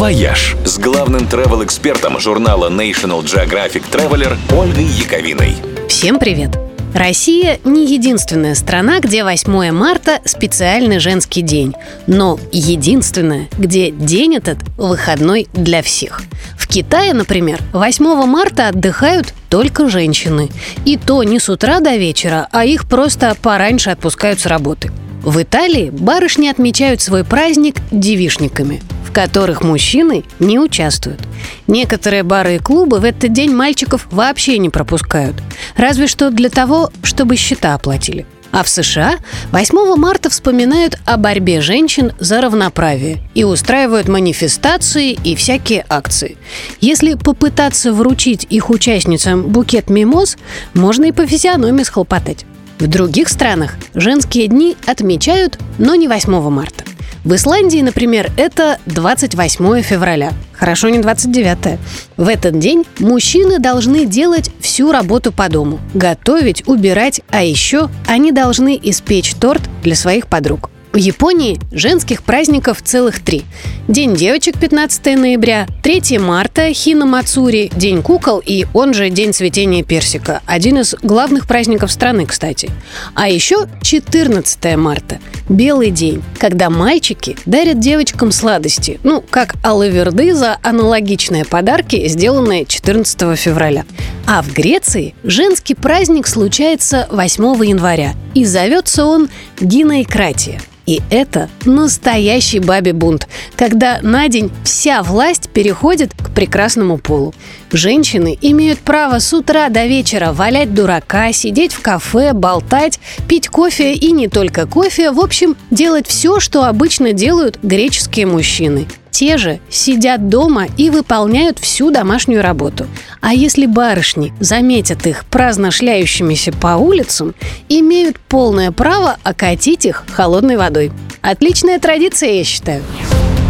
«Вояж» с главным travel-экспертом журнала National Geographic Traveler Ольгой Яковиной. Всем привет! Россия не единственная страна, где 8 марта специальный женский день, но единственная, где день этот выходной для всех. В Китае, например, 8 марта отдыхают только женщины. И то не с утра до вечера, а их просто пораньше отпускают с работы. В Италии барышни отмечают свой праздник девишниками, которых мужчины не участвуют. Некоторые бары и клубы в этот день мальчиков вообще не пропускают. Разве что для того, чтобы счета оплатили. А в США 8 марта вспоминают о борьбе женщин за равноправие и устраивают манифестации и всякие акции. Если попытаться вручить их участницам букет мимоз, можно и по физиономии схлопотать. В других странах женские дни отмечают, но не 8 марта. В Исландии, например, это 28 февраля. Хорошо, не 29. В этот день мужчины должны делать всю работу по дому. Готовить, убирать, а еще они должны испечь торт для своих подруг. В Японии женских праздников целых три. День девочек 15 ноября, 3 марта Хина Мацури, День кукол и он же День цветения персика. Один из главных праздников страны, кстати. А еще 14 марта, Белый день, когда мальчики дарят девочкам сладости. Ну, как алаверды за аналогичные подарки, сделанные 14 февраля. А в Греции женский праздник случается 8 января. И зовется он Гинайкратия. И это настоящий бабе бунт, когда на день вся власть переходит к прекрасному полу. Женщины имеют право с утра до вечера валять дурака, сидеть в кафе, болтать, пить кофе и не только кофе, в общем, делать все, что обычно делают греческие мужчины. Те же сидят дома и выполняют всю домашнюю работу. А если барышни заметят их праздно шляющимися по улицам, имеют полное право окатить их холодной водой. Отличная традиция, я считаю.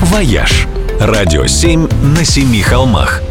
«Вояж» – радио 7 на семи холмах –